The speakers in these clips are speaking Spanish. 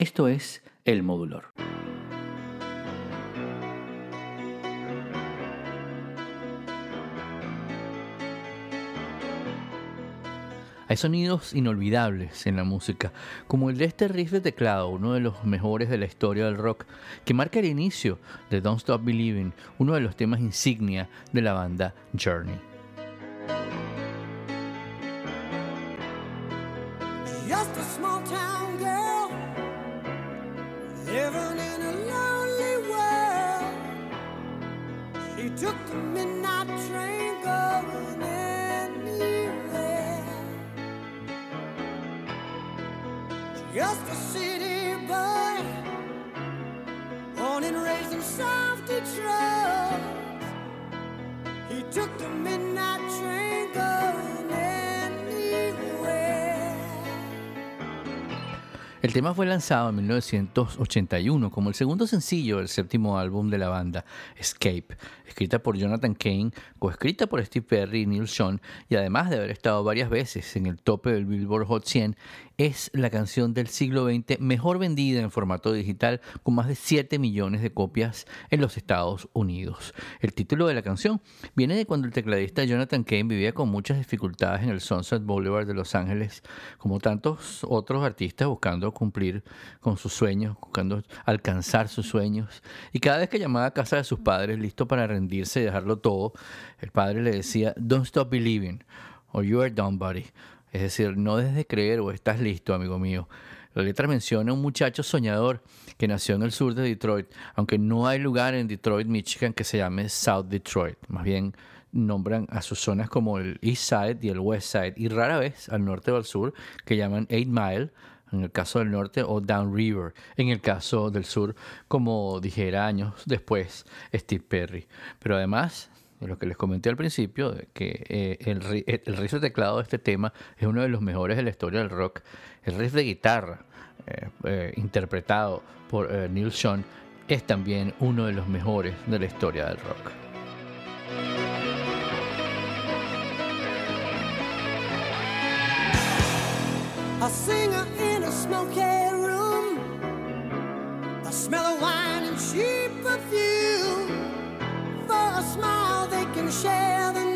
Esto es El Modulor. Hay sonidos inolvidables en la música, como el de este riff de teclado, uno de los mejores de la historia del rock, que marca el inicio de Don't Stop Believing, uno de los temas insignia de la banda Journey. Tema fue lanzado en 1981 como el segundo sencillo del séptimo álbum de la banda, Escape, escrita por Jonathan Kane, coescrita por Steve Perry y Neil Sean, y además de haber estado varias veces en el tope del Billboard Hot 100, es la canción del siglo XX mejor vendida en formato digital con más de 7 millones de copias en los Estados Unidos. El título de la canción viene de cuando el tecladista Jonathan Kane vivía con muchas dificultades en el Sunset Boulevard de Los Ángeles, como tantos otros artistas buscando cumplir con sus sueños, buscando alcanzar sus sueños. Y cada vez que llamaba a casa de sus padres, listo para rendirse y dejarlo todo, el padre le decía, Don't stop believing, or you are done, buddy. Es decir, no desde creer o estás listo, amigo mío. La letra menciona a un muchacho soñador que nació en el sur de Detroit, aunque no hay lugar en Detroit, Michigan que se llame South Detroit. Más bien nombran a sus zonas como el East Side y el West Side, y rara vez al norte o al sur, que llaman Eight Mile, en el caso del norte, o Down River, en el caso del sur, como dijera años después Steve Perry. Pero además lo que les comenté al principio, que eh, el, riff de teclado de este tema es uno de los mejores de la historia del rock. El riff de guitarra, eh, eh, interpretado por Neil Sean, es también uno de los mejores de la historia del rock. A singer in a smoky room, the smell of wine and cheap perfume, share the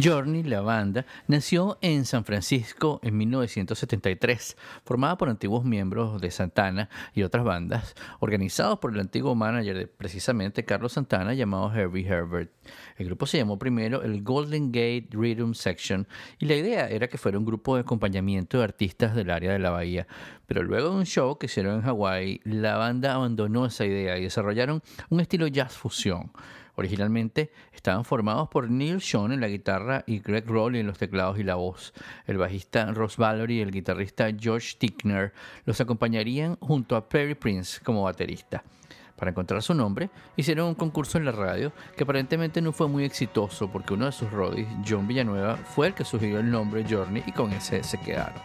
Journey, la banda, nació en San Francisco en 1973, formada por antiguos miembros de Santana y otras bandas, organizados por el antiguo manager de precisamente Carlos Santana llamado Herbie Herbert. El grupo se llamó primero el Golden Gate Rhythm Section y la idea era que fuera un grupo de acompañamiento de artistas del área de la bahía. Pero luego de un show que hicieron en Hawái, la banda abandonó esa idea y desarrollaron un estilo jazz fusión. Originalmente estaban formados por Neil Sean en la guitarra y Greg Rowley en los teclados y la voz. El bajista Ross Valory y el guitarrista George Tickner los acompañarían junto a Perry Prince como baterista. Para encontrar su nombre, hicieron un concurso en la radio que aparentemente no fue muy exitoso porque uno de sus roadies, John Villanueva, fue el que sugirió el nombre Journey y con ese se quedaron.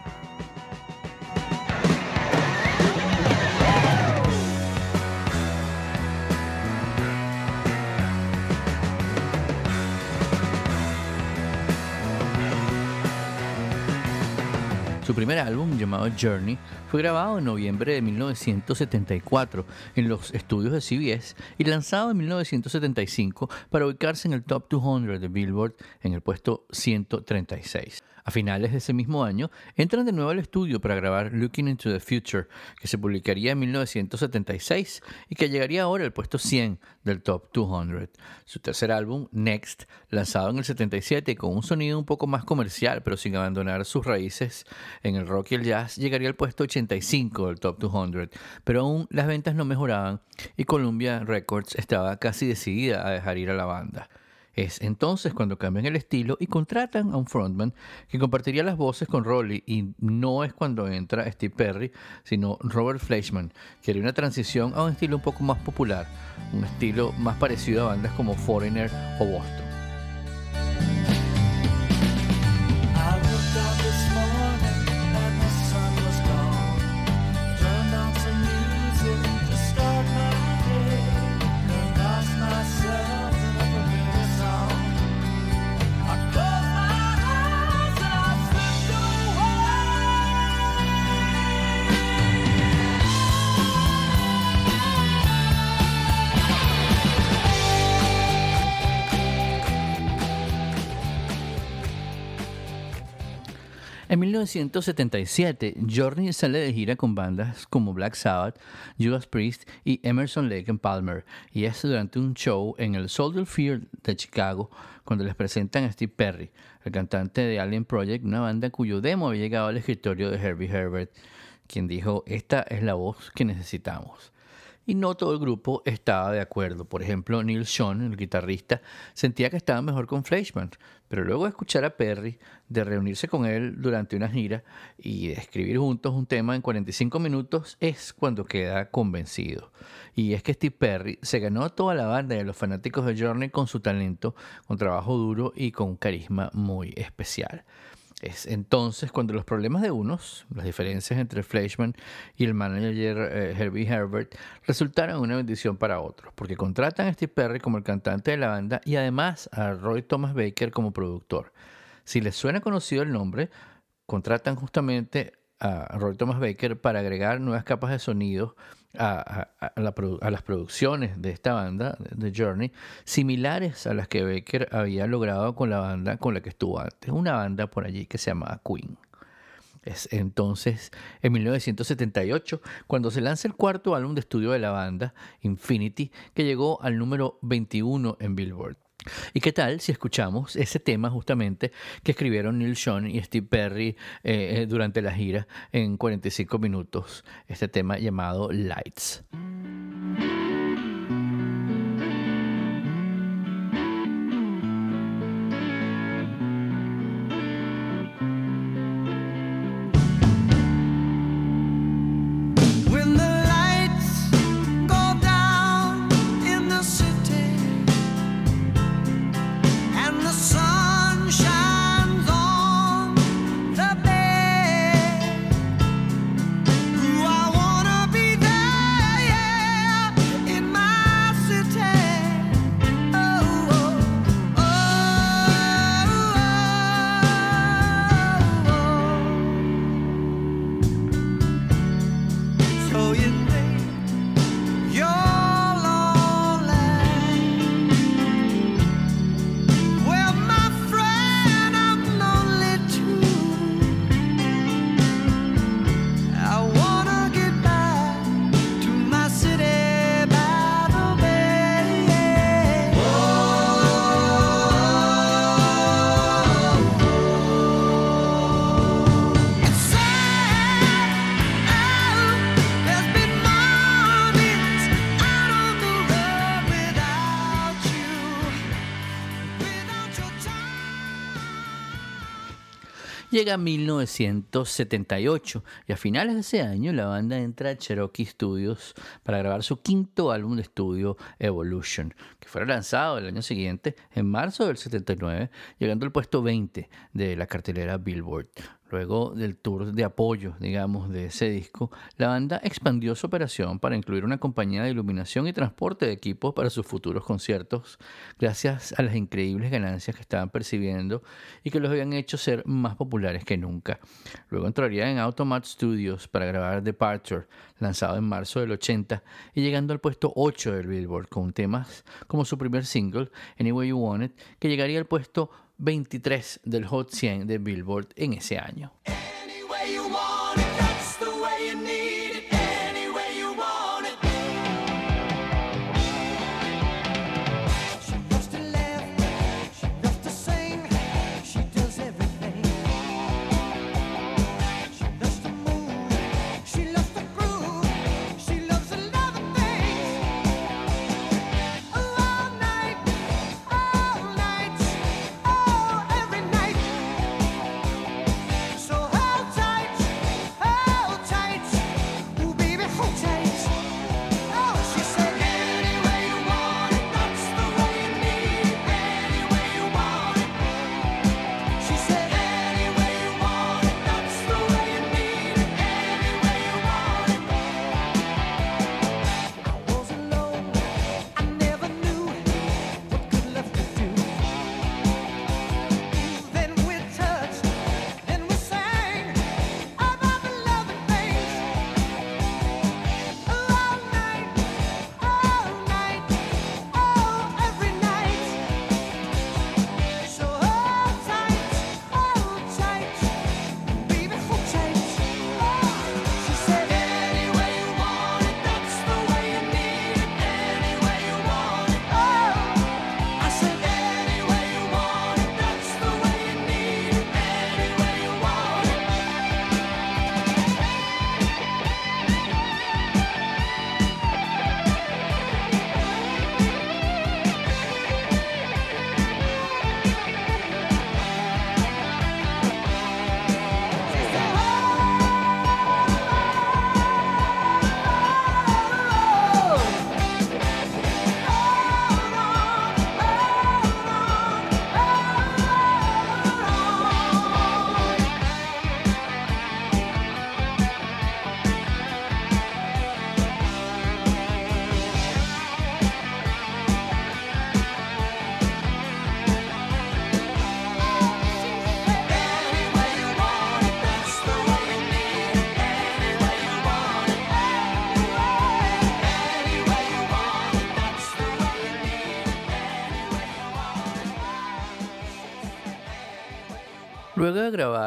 Primer álbum, llamado Journey, fue grabado en noviembre de 1974 en los estudios de CBS y lanzado en 1975 para ubicarse en el Top 200 de Billboard en el puesto 136. A finales de ese mismo año, entran de nuevo al estudio para grabar Looking into the Future, que se publicaría en 1976 y que llegaría ahora al puesto 100 del Top 200. Su tercer álbum, Next, lanzado en el 77 con un sonido un poco más comercial, pero sin abandonar sus raíces en el rock y el jazz, llegaría al puesto 85 del Top 200. Pero aún las ventas no mejoraban y Columbia Records estaba casi decidida a dejar ir a la banda. Es entonces cuando cambian el estilo y contratan a un frontman que compartiría las voces con Rolly y no es cuando entra Steve Perry, sino Robert Fleischman, que haría una transición a un estilo un poco más popular, un estilo más parecido a bandas como Foreigner o Boston. En 1977, Journey sale de gira con bandas como Black Sabbath, Judas Priest y Emerson Lake and Palmer, y es durante un show en el Soldier Field de Chicago cuando les presentan a Steve Perry, el cantante de Alien Project, una banda cuyo demo había llegado al escritorio de Herbie Herbert, quien dijo, esta es la voz que necesitamos y no todo el grupo estaba de acuerdo. Por ejemplo, Neil Sean, el guitarrista, sentía que estaba mejor con Fleischman, pero luego de escuchar a Perry, de reunirse con él durante una gira y de escribir juntos un tema en 45 minutos, es cuando queda convencido. Y es que Steve Perry se ganó a toda la banda de los fanáticos de Journey con su talento, con trabajo duro y con un carisma muy especial. Es entonces cuando los problemas de unos, las diferencias entre Fleischman y el manager eh, Herbie Herbert, resultaron una bendición para otros, porque contratan a Steve Perry como el cantante de la banda y además a Roy Thomas Baker como productor. Si les suena conocido el nombre, contratan justamente a Roy Thomas Baker para agregar nuevas capas de sonido a, las producciones de esta banda, de Journey, similares a las que Baker había logrado con la banda con la que estuvo antes, una banda por allí que se llamaba Queen. Es entonces, en 1978, cuando se lanza el cuarto álbum de estudio de la banda, Infinity, que llegó al número 21 en Billboard. ¿Y qué tal si escuchamos ese tema justamente que escribieron Neil Sean y Steve Perry eh, eh, durante la gira en 45 minutos? Este tema llamado Lights. Llega 1978 y a finales de ese año la banda entra a Cherokee Studios para grabar su quinto álbum de estudio Evolution, que fue lanzado el año siguiente, en marzo del 79, llegando al puesto 20 de la cartelera Billboard. Luego del tour de apoyo, digamos, de ese disco, la banda expandió su operación para incluir una compañía de iluminación y transporte de equipos para sus futuros conciertos, gracias a las increíbles ganancias que estaban percibiendo y que los habían hecho ser más populares que nunca. Luego entraría en Automat Studios para grabar Departure, lanzado en marzo del 80 y llegando al puesto 8 del Billboard con temas como su primer single, Anyway You Want It, que llegaría al puesto 23 del Hot 100 de Billboard en ese año.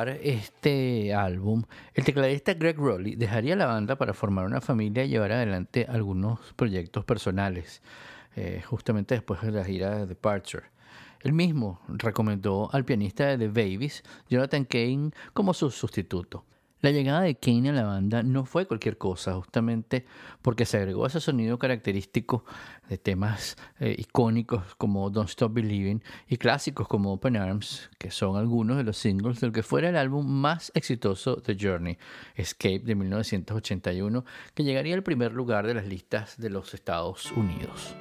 Este álbum, el tecladista Greg Rowley dejaría la banda para formar una familia y llevar adelante algunos proyectos personales, eh, justamente después de la gira de Departure. Él mismo recomendó al pianista de The Babies, Jonathan Kane, como su sustituto. La llegada de Kane a la banda no fue cualquier cosa, justamente porque se agregó ese sonido característico de temas eh, icónicos como Don't Stop Believing y clásicos como Open Arms, que son algunos de los singles del que fuera el álbum más exitoso de Journey, Escape de 1981, que llegaría al primer lugar de las listas de los Estados Unidos.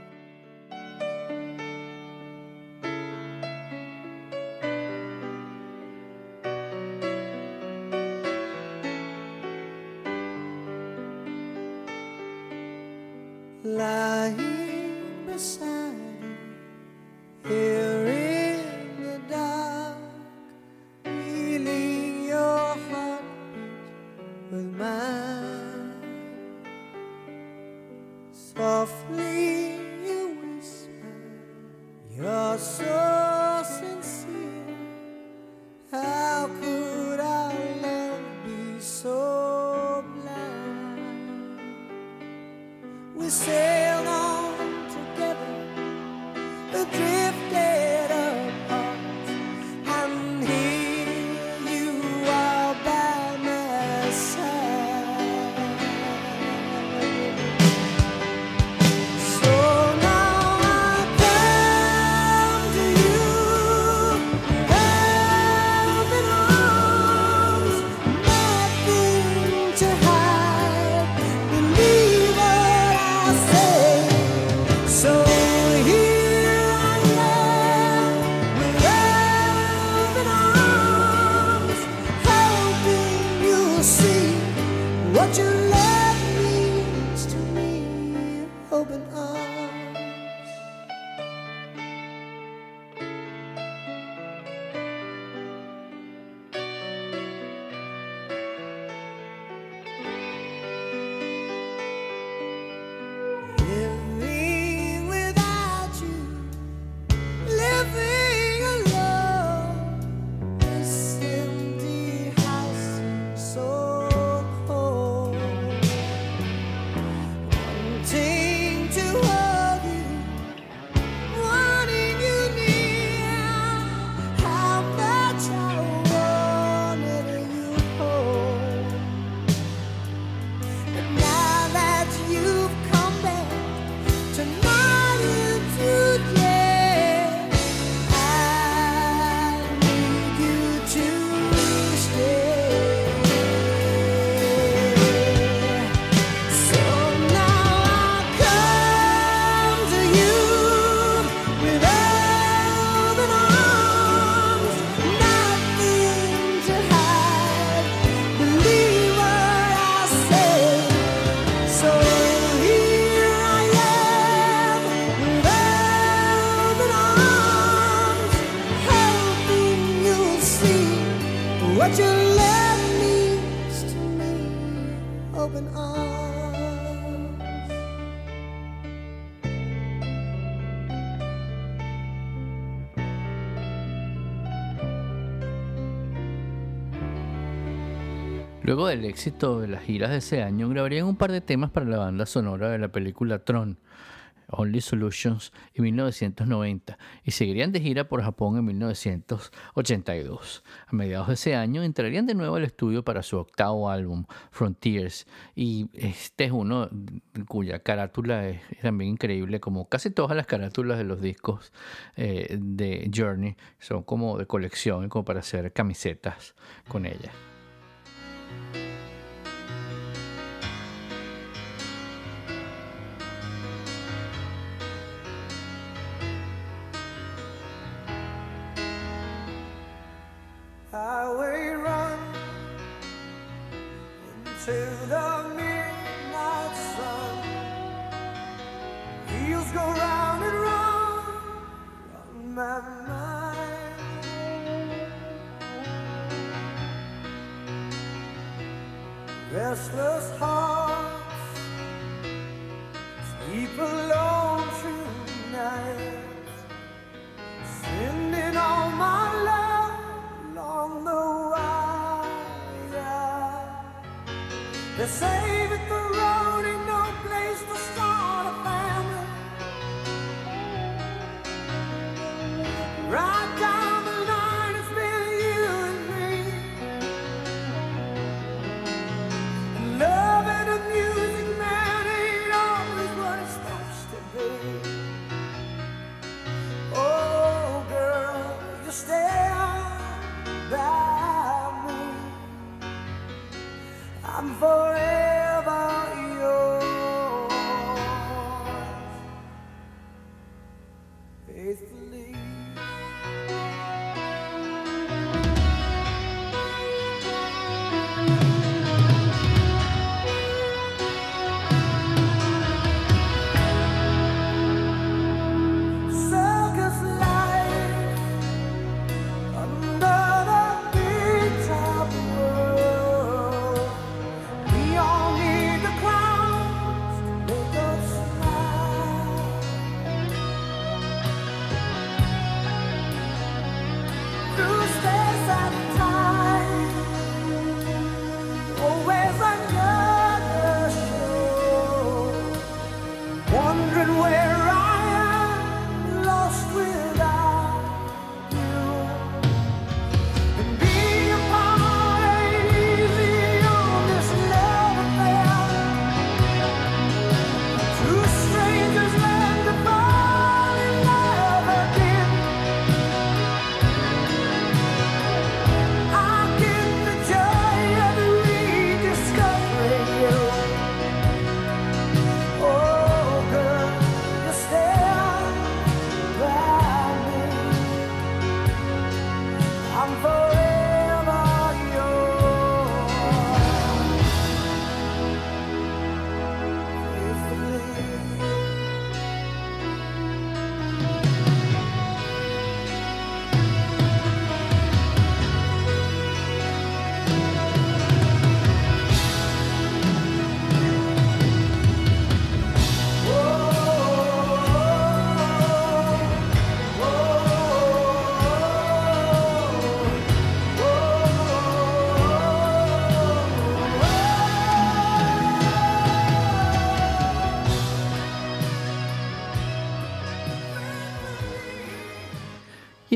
Luego del éxito de las giras de ese año, grabarían un par de temas para la banda sonora de la película Tron, Only Solutions, en 1990, y seguirían de gira por Japón en 1982. A mediados de ese año entrarían de nuevo al estudio para su octavo álbum, Frontiers, y este es uno cuya carátula es también increíble, como casi todas las carátulas de los discos eh, de Journey, son como de colección, como para hacer camisetas con ella. My love along the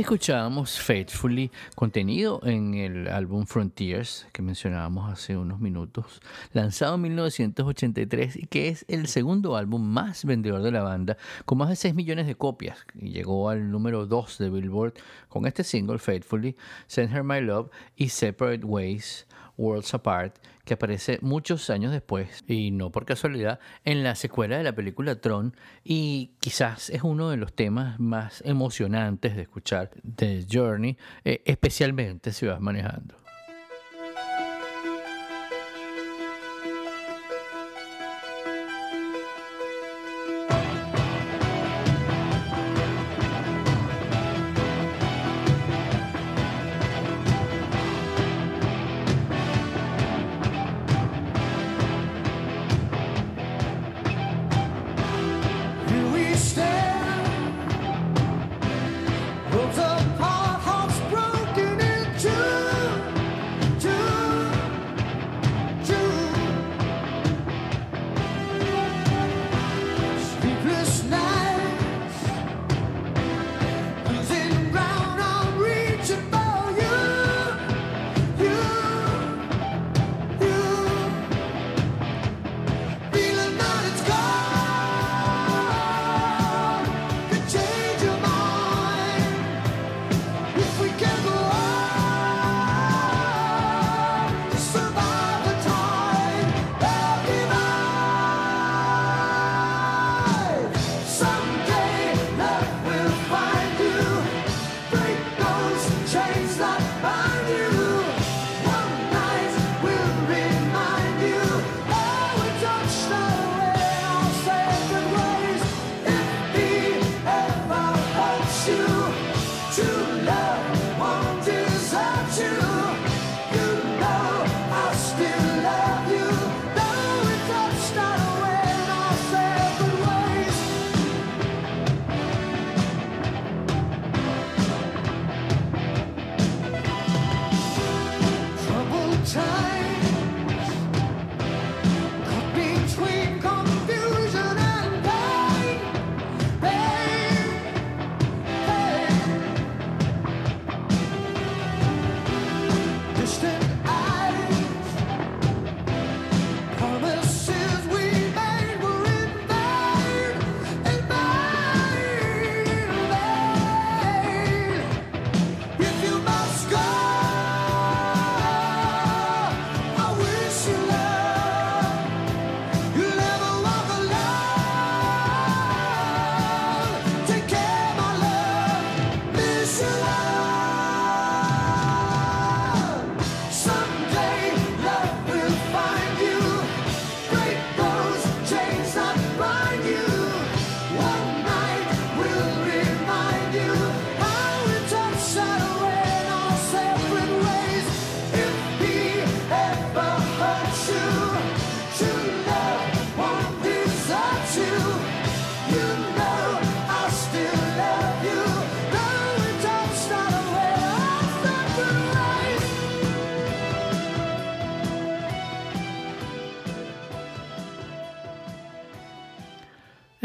escuchábamos Faithfully, contenido en el álbum Frontiers, que mencionábamos hace unos minutos, lanzado en 1983 y que es el segundo álbum más vendedor de la banda, con más de 6 millones de copias. Y llegó al número 2 de Billboard con este single, Faithfully, Send Her My Love y Separate Ways. Worlds Apart, que aparece muchos años después, y no por casualidad, en la secuela de la película Tron, y quizás es uno de los temas más emocionantes de escuchar de Journey, eh, especialmente si vas manejando.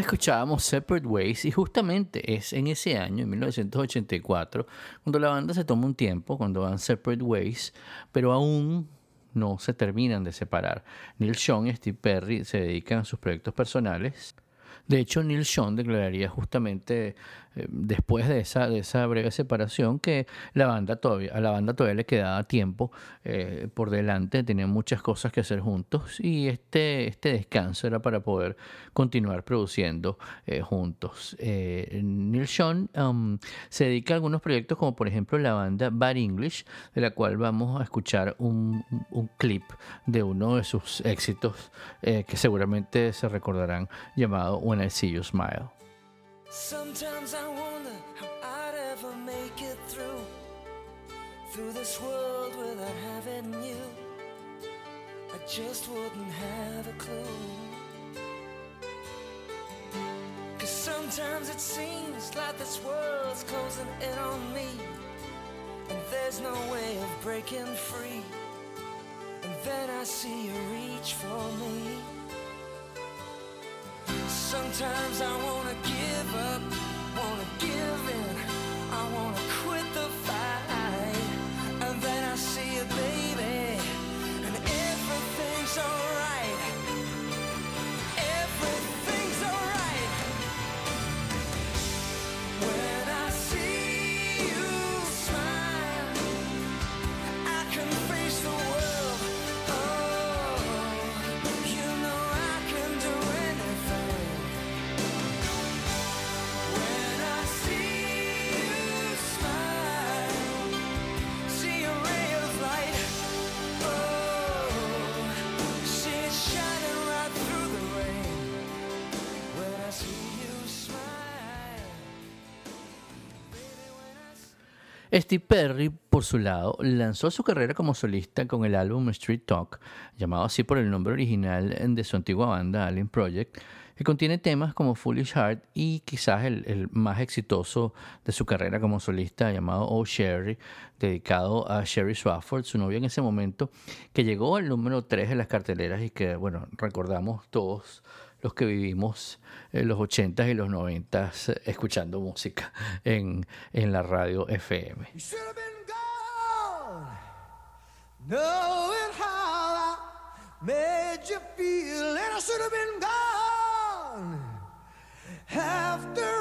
Escuchábamos Separate Ways y justamente es en ese año, en 1984, cuando la banda se toma un tiempo, cuando van Separate Ways, pero aún no se terminan de separar. Neil Sean y Steve Perry se dedican a sus proyectos personales. De hecho, Neil Sean declararía justamente eh, después de esa, de esa breve separación que la banda todavía, a la banda todavía le quedaba tiempo eh, por delante, tenían muchas cosas que hacer juntos y este, este descanso era para poder continuar produciendo eh, juntos. Neil Sean um, se dedica a algunos proyectos como por ejemplo la banda Bad English, de la cual vamos a escuchar un, un clip de uno de sus éxitos que seguramente se recordarán llamado When I See You Smile. Sometimes I wonder how I'd ever make it through through this world without having you. I just wouldn't have a clue. Cause sometimes it seems like this world's closing in on me. And there's no way of breaking free. And then I see you reach for me. Sometimes I wanna give up, Steve Perry, por su lado, lanzó su carrera como solista con el álbum Street Talk, llamado así por el nombre original de su antigua banda Alien Project, que contiene temas como Foolish Heart y quizás el, más exitoso de su carrera como solista llamado Oh Sherry, dedicado a Sherry Swafford, su novia en ese momento, que llegó al número 3 de las carteleras y que, bueno, recordamos todos los que vivimos en los 80s y los 90s escuchando música en, en la radio FM. After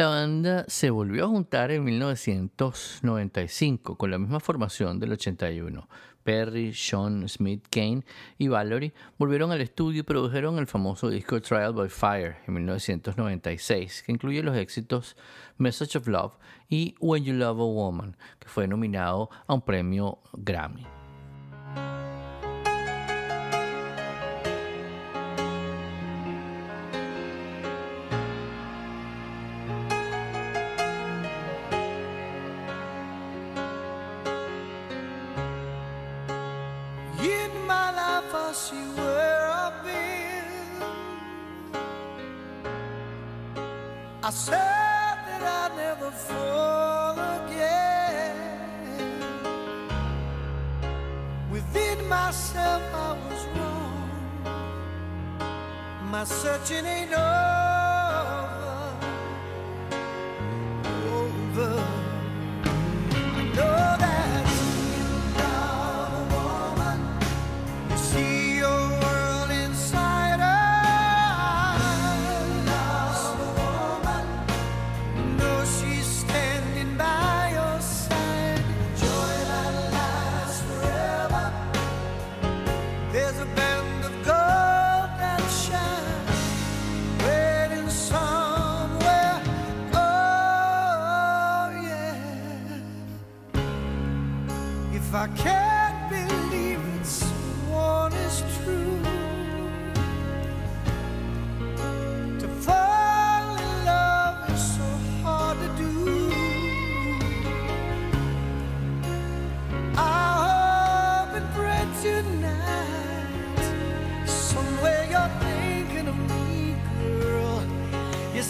La banda se volvió a juntar en 1995 con la misma formación del 81. Perry, Sean, Smith, Kane y Valerie volvieron al estudio y produjeron el famoso disco Trial by Fire en 1996, que incluye los éxitos Message of Love y When You Love a Woman, que fue nominado a un premio Grammy. I said that I'd never fall again. Within myself, I was wrong. My searching ain't over.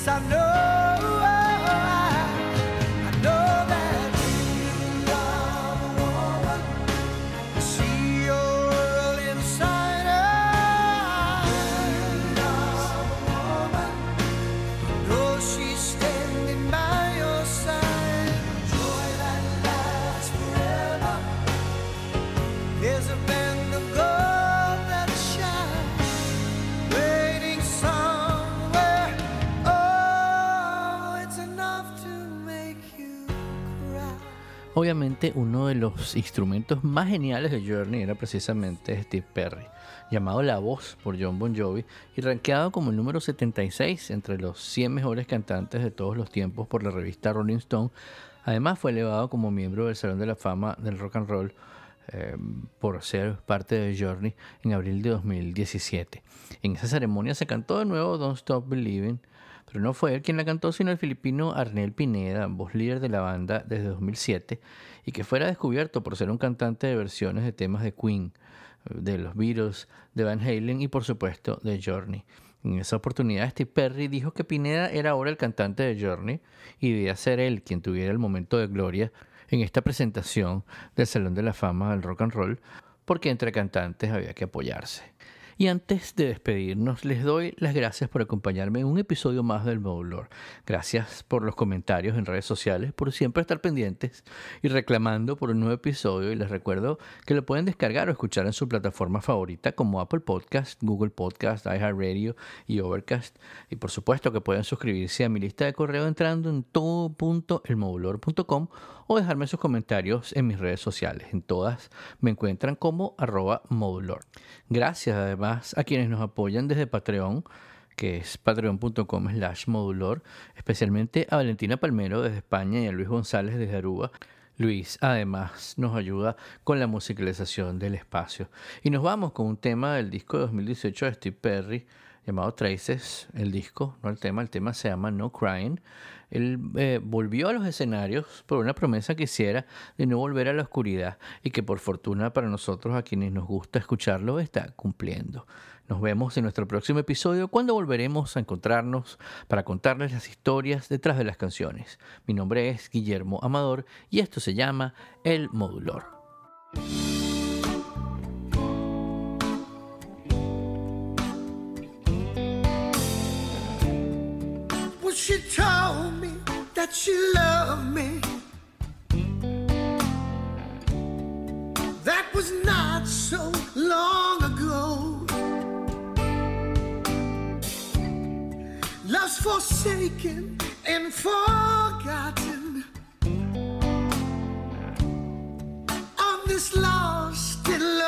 I know. Obviamente uno de los instrumentos más geniales de Journey era precisamente Steve Perry, llamado La Voz por John Bon Jovi y rankeado como el número 76 entre los 100 mejores cantantes de todos los tiempos por la revista Rolling Stone. Además fue elevado como miembro del Salón de la Fama del Rock and Roll eh, por ser parte de Journey en abril de 2017. En esa ceremonia se cantó de nuevo Don't Stop Believing, pero no fue él quien la cantó, sino el filipino Arnel Pineda, voz líder de la banda desde 2007 y que fuera descubierto por ser un cantante de versiones de temas de Queen, de los Beatles, de Van Halen y por supuesto de Journey. En esa oportunidad, Steve Perry dijo que Pineda era ahora el cantante de Journey y debía ser él quien tuviera el momento de gloria en esta presentación del Salón de la Fama del Rock and Roll, porque entre cantantes había que apoyarse. Y antes de despedirnos, les doy las gracias por acompañarme en un episodio más del Bowlor. Gracias por los comentarios en redes sociales, por siempre estar pendientes y reclamando por un nuevo episodio. Y les recuerdo que lo pueden descargar o escuchar en su plataforma favorita como Apple Podcast, Google Podcast, iHeartRadio y Overcast. Y por supuesto que pueden suscribirse a mi lista de correo entrando en todo.elmodulor.com o dejarme sus comentarios en mis redes sociales. En todas me encuentran como arroba modulor. Gracias además a quienes nos apoyan desde Patreon que es patreon.com slash modulor, especialmente a Valentina Palmero desde España y a Luis González desde Aruba. Luis además nos ayuda con la musicalización del espacio. Y nos vamos con un tema del disco de 2018 de Steve Perry llamado Traces, el disco, no el tema, el tema se llama No Crying. Él eh, volvió a los escenarios por una promesa que hiciera de no volver a la oscuridad y que por fortuna para nosotros, a quienes nos gusta escucharlo, está cumpliendo. Nos vemos en nuestro próximo episodio cuando volveremos a encontrarnos para contarles las historias detrás de las canciones. Mi nombre es Guillermo Amador y esto se llama El Modulor. She loved me. That was not so long ago. Love's forsaken and forgotten. On this lost and